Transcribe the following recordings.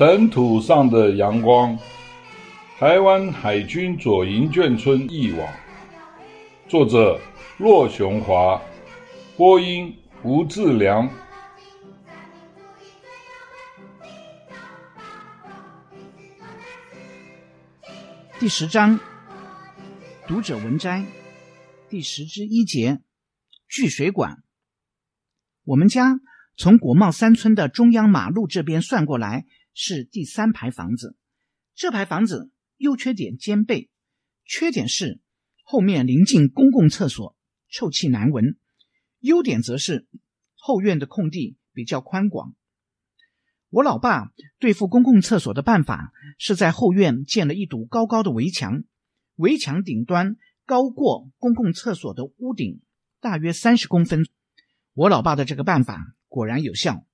尘土上的阳光，台湾海军左营眷村忆往，作者骆雄华，播音吴志良。第十章，读者文摘，第十之一节，聚水管。我们家从国贸三村的中央马路这边算过来。是第三排房子，这排房子优缺点兼备。缺点是后面临近公共厕所，臭气难闻；优点则是后院的空地比较宽广。我老爸对付公共厕所的办法是在后院建了一堵高高的围墙，围墙顶端高过公共厕所的屋顶大约三十公分。我老爸的这个办法果然有效。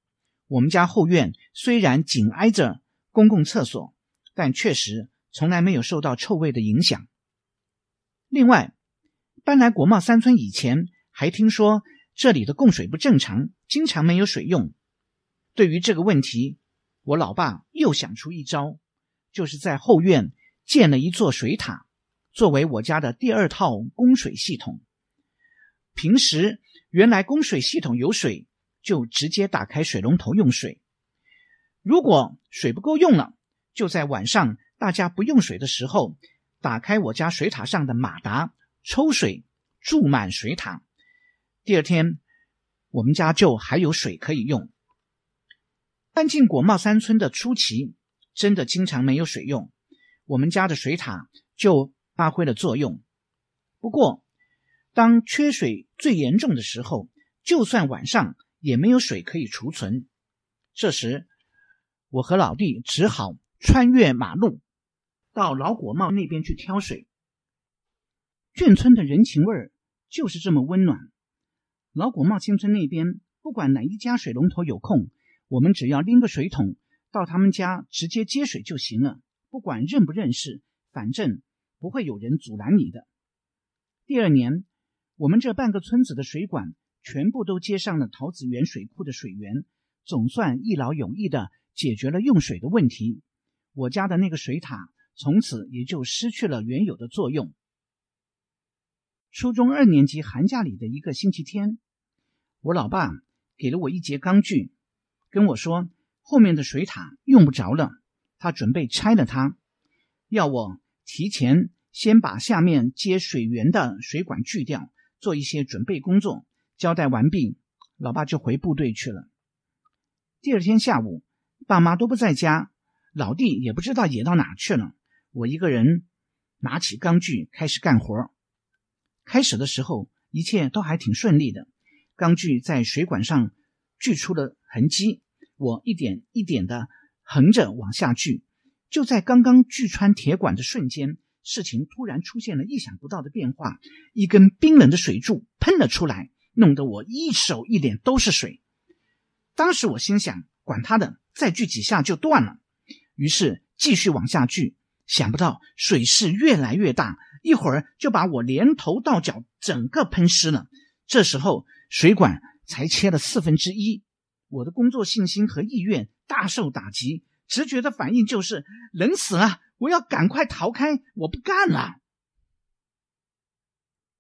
我们家后院虽然紧挨着公共厕所，但确实从来没有受到臭味的影响。另外，搬来国贸三村以前，还听说这里的供水不正常，经常没有水用。对于这个问题，我老爸又想出一招，就是在后院建了一座水塔，作为我家的第二套供水系统。平时原来供水系统有水。就直接打开水龙头用水。如果水不够用了，就在晚上大家不用水的时候，打开我家水塔上的马达抽水，注满水塔。第二天，我们家就还有水可以用。搬进果贸三村的初期，真的经常没有水用，我们家的水塔就发挥了作用。不过，当缺水最严重的时候，就算晚上，也没有水可以储存，这时我和老弟只好穿越马路，到老果茂那边去挑水。眷村的人情味儿就是这么温暖。老果茂新村那边，不管哪一家水龙头有空，我们只要拎个水桶到他们家直接接水就行了，不管认不认识，反正不会有人阻拦你的。第二年，我们这半个村子的水管。全部都接上了桃子园水库的水源，总算一劳永逸地解决了用水的问题。我家的那个水塔从此也就失去了原有的作用。初中二年级寒假里的一个星期天，我老爸给了我一节钢锯，跟我说后面的水塔用不着了，他准备拆了它，要我提前先把下面接水源的水管锯掉，做一些准备工作。交代完毕，老爸就回部队去了。第二天下午，爸妈都不在家，老弟也不知道野到哪去了。我一个人拿起钢锯开始干活。开始的时候，一切都还挺顺利的，钢锯在水管上锯出了痕迹。我一点一点的横着往下锯，就在刚刚锯穿铁管的瞬间，事情突然出现了意想不到的变化，一根冰冷的水柱喷了出来。弄得我一手一脸都是水。当时我心想，管他的，再锯几下就断了。于是继续往下锯，想不到水势越来越大，一会儿就把我连头到脚整个喷湿了。这时候水管才切了四分之一，我的工作信心和意愿大受打击，直觉的反应就是冷死了，我要赶快逃开，我不干了。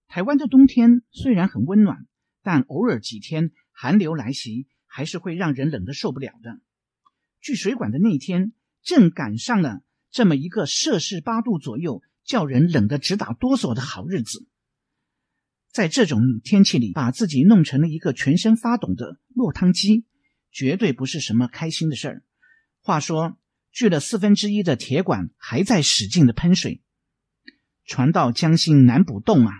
台湾的冬天虽然很温暖。但偶尔几天寒流来袭，还是会让人冷得受不了的。锯水管的那天，正赶上了这么一个摄氏八度左右，叫人冷得直打哆嗦的好日子。在这种天气里，把自己弄成了一个全身发抖的落汤鸡，绝对不是什么开心的事儿。话说，锯了四分之一的铁管还在使劲的喷水，船到江心难补洞啊！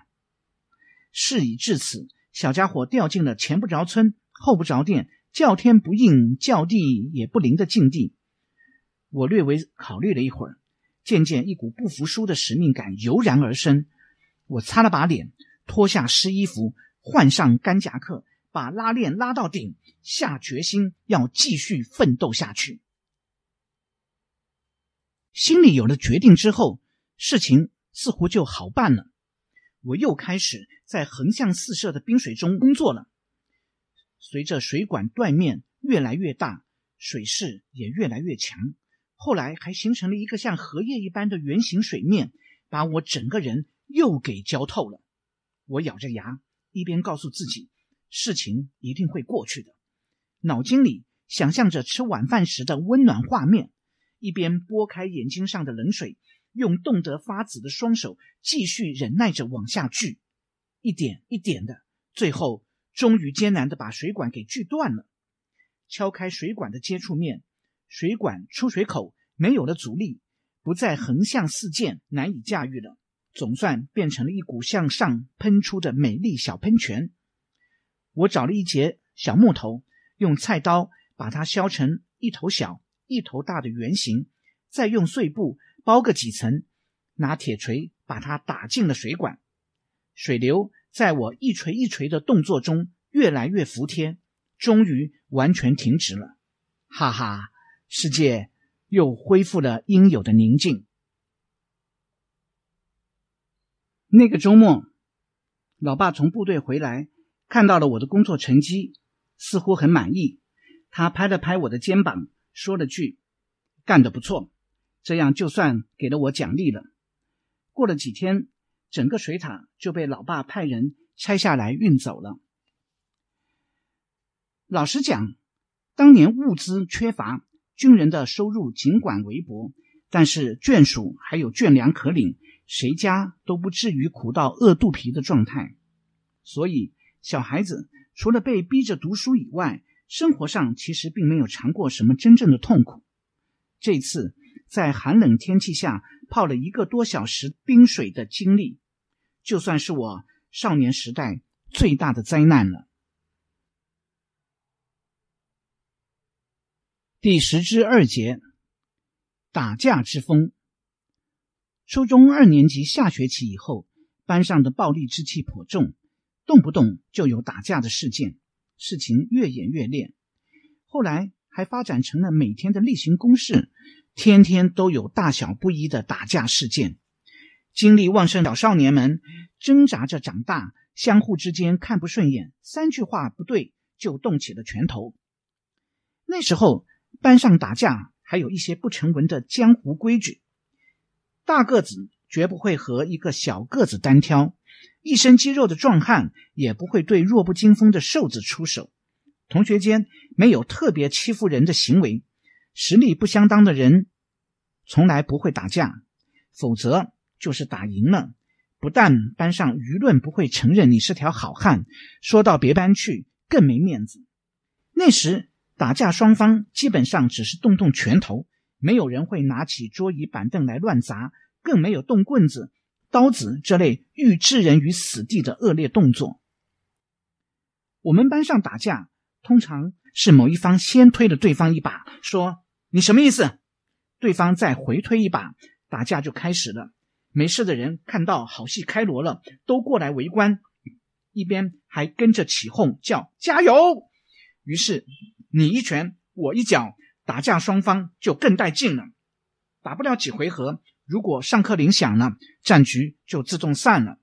事已至此。小家伙掉进了前不着村后不着店，叫天不应叫地也不灵的境地。我略微考虑了一会儿，渐渐一股不服输的使命感油然而生。我擦了把脸，脱下湿衣服，换上干夹克，把拉链拉到顶，下决心要继续奋斗下去。心里有了决定之后，事情似乎就好办了。我又开始在横向四射的冰水中工作了。随着水管断面越来越大，水势也越来越强，后来还形成了一个像荷叶一般的圆形水面，把我整个人又给浇透了。我咬着牙，一边告诉自己，事情一定会过去的，脑筋里想象着吃晚饭时的温暖画面，一边拨开眼睛上的冷水，用冻得发紫的双手继续忍耐着往下锯，一点一点的，最后终于艰难的把水管给锯断了。敲开水管的接触面，水管出水口没有了阻力，不再横向四溅，难以驾驭了，总算变成了一股向上喷出的美丽小喷泉。我找了一截小木头，用菜刀把它削成一头小一头大的圆形，再用碎布包个几层，拿铁锤把它打进了水管。水流在我一锤一锤的动作中越来越服帖。终于完全停止了，哈哈！世界又恢复了应有的宁静。那个周末，老爸从部队回来，看到了我的工作成绩，似乎很满意。他拍了拍我的肩膀，说了句：“干得不错。”这样就算给了我奖励了。过了几天，整个水塔就被老爸派人拆下来运走了。老实讲，当年物资缺乏，军人的收入尽管微薄，但是眷属还有眷粮可领，谁家都不至于苦到饿肚皮的状态。所以，小孩子除了被逼着读书以外，生活上其实并没有尝过什么真正的痛苦。这次在寒冷天气下泡了一个多小时冰水的经历，就算是我少年时代最大的灾难了。第十之二节，打架之风。初中二年级下学期以后，班上的暴力之气颇重，动不动就有打架的事件，事情越演越烈。后来还发展成了每天的例行公事，天天都有大小不一的打架事件。精力旺盛的小少年们挣扎着长大，相互之间看不顺眼，三句话不对就动起了拳头。那时候。班上打架还有一些不成文的江湖规矩：大个子绝不会和一个小个子单挑，一身肌肉的壮汉也不会对弱不禁风的瘦子出手。同学间没有特别欺负人的行为，实力不相当的人从来不会打架，否则就是打赢了，不但班上舆论不会承认你是条好汉，说到别班去更没面子。那时。打架双方基本上只是动动拳头，没有人会拿起桌椅板凳来乱砸，更没有动棍子、刀子这类欲置人于死地的恶劣动作。我们班上打架，通常是某一方先推了对方一把，说：“你什么意思？”对方再回推一把，打架就开始了。没事的人看到好戏开锣了，都过来围观，一边还跟着起哄叫加油。于是。你一拳，我一脚，打架双方就更带劲了。打不了几回合，如果上课铃响了，战局就自动散了。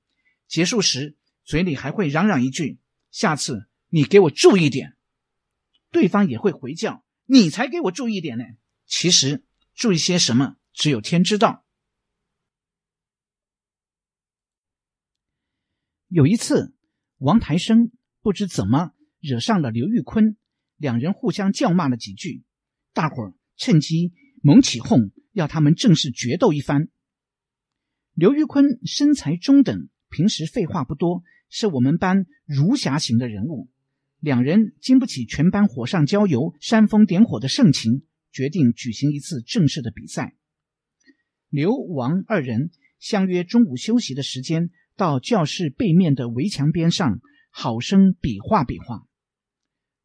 结束时，嘴里还会嚷嚷一句：“下次你给我注意点。”对方也会回叫：“你才给我注意点呢。”其实注意些什么，只有天知道。有一次，王台生不知怎么惹上了刘玉坤。两人互相叫骂了几句，大伙儿趁机猛起哄，要他们正式决斗一番。刘玉坤身材中等，平时废话不多，是我们班儒侠型的人物。两人经不起全班火上浇油、煽风点火的盛情，决定举行一次正式的比赛。刘王二人相约中午休息的时间，到教室背面的围墙边上，好生比划比划。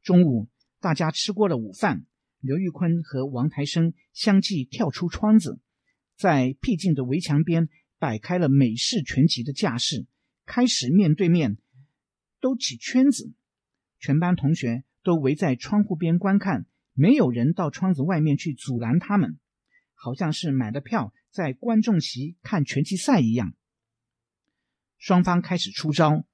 中午。大家吃过了午饭，刘玉坤和王台生相继跳出窗子，在僻静的围墙边摆开了美式拳击的架势，开始面对面兜起圈子。全班同学都围在窗户边观看，没有人到窗子外面去阻拦他们，好像是买了票在观众席看拳击赛一样。双方开始出招：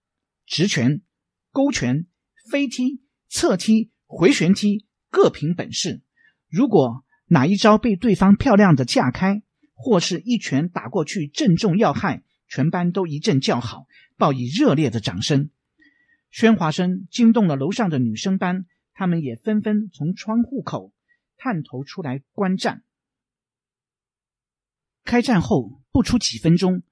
直拳、勾拳、飞踢、侧踢。回旋踢各凭本事，如果哪一招被对方漂亮的架开，或是一拳打过去正中要害，全班都一阵叫好，报以热烈的掌声。喧哗声惊动了楼上的女生班，他们也纷纷从窗户口探头出来观战。开战后不出几分钟，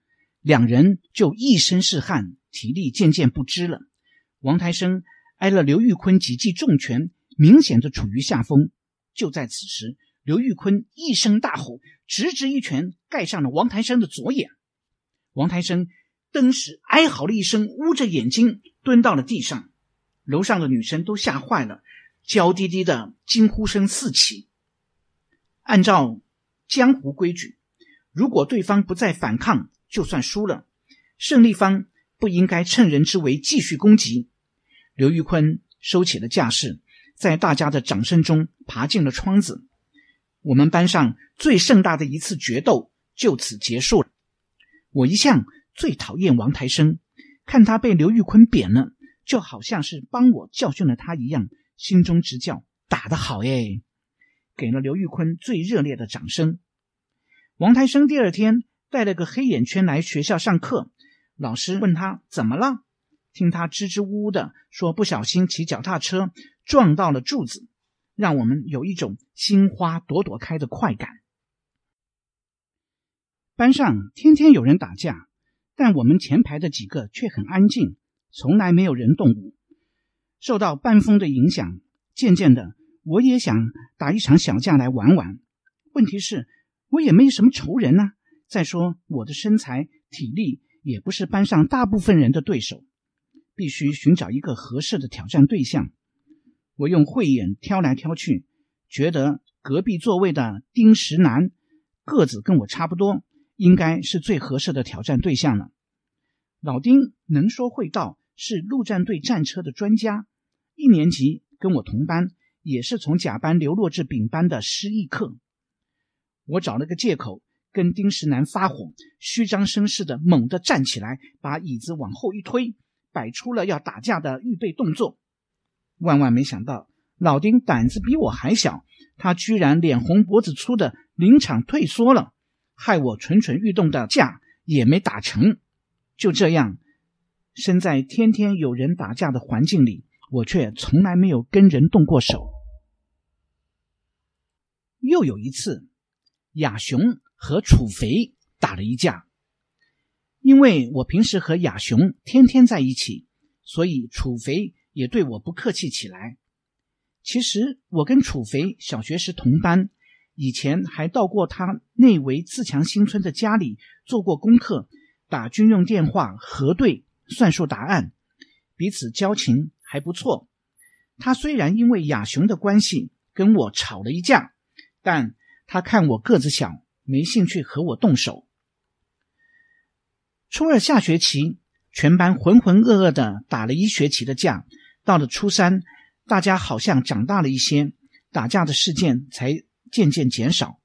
两人就一身是汗，体力渐渐不支了。王台生挨了刘玉坤几记重拳，明显的处于下风。就在此时，刘玉坤一声大吼，直直一拳盖上了王台生的左眼。王台生登时哀嚎了一声，捂着眼睛蹲到了地上。楼上的女生都吓坏了，娇滴滴的惊呼声四起。按照江湖规矩，如果对方不再反抗，就算输了。胜利方不应该趁人之危继续攻击。刘玉坤收起了架势，在大家的掌声中爬进了窗子。我们班上最盛大的一次决斗就此结束了。我一向最讨厌王台生，看他被刘玉坤扁了，就好像是帮我教训了他一样，心中直叫打得好耶！给了刘玉坤最热烈的掌声。王台生第二天带了个黑眼圈来学校上课，老师问他怎么了，听他支支吾吾的说不小心骑脚踏车撞到了柱子。让我们有一种心花朵朵开的快感。班上天天有人打架，但我们前排的几个却很安静，从来没有人动武。受到班风的影响，渐渐的，我也想打一场小架来玩玩。问题是，我也没什么仇人啊。再说，我的身材、体力也不是班上大部分人的对手，必须寻找一个合适的挑战对象。我用慧眼挑来挑去，觉得隔壁座位的丁石南个子跟我差不多，应该是最合适的挑战对象了。老丁能说会道，是陆战队战车的专家，一年级跟我同班，也是从甲班流落至丙班的失忆客。我找了个借口跟丁石南发火，虚张声势的猛地站起来，把椅子往后一推，摆出了要打架的预备动作。万万没想到，老丁胆子比我还小，他居然脸红脖子粗的临场退缩了，害我蠢蠢欲动的架也没打成。就这样，身在天天有人打架的环境里，我却从来没有跟人动过手。又有一次，亚雄和楚肥打了一架，因为我平时和亚雄天天在一起，所以楚肥。也对我不客气起来。其实我跟楚肥小学时同班，以前还到过他内围自强新村的家里做过功课，打军用电话核对算术答案，彼此交情还不错。他虽然因为亚雄的关系跟我吵了一架，但他看我个子小，没兴趣和我动手。初二下学期，全班浑浑噩噩的打了一学期的架。到了初三，大家好像长大了一些，打架的事件才渐渐减少。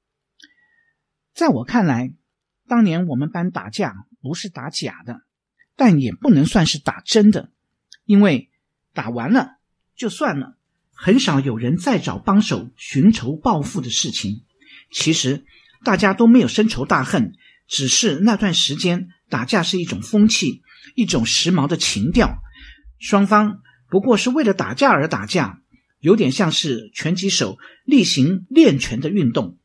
在我看来，当年我们班打架不是打假的，但也不能算是打真的，因为打完了就算了，很少有人再找帮手寻仇报复的事情。其实大家都没有深仇大恨，只是那段时间打架是一种风气，一种时髦的情调，双方。不过是为了打架而打架，有点像是拳击手例行练拳的运动。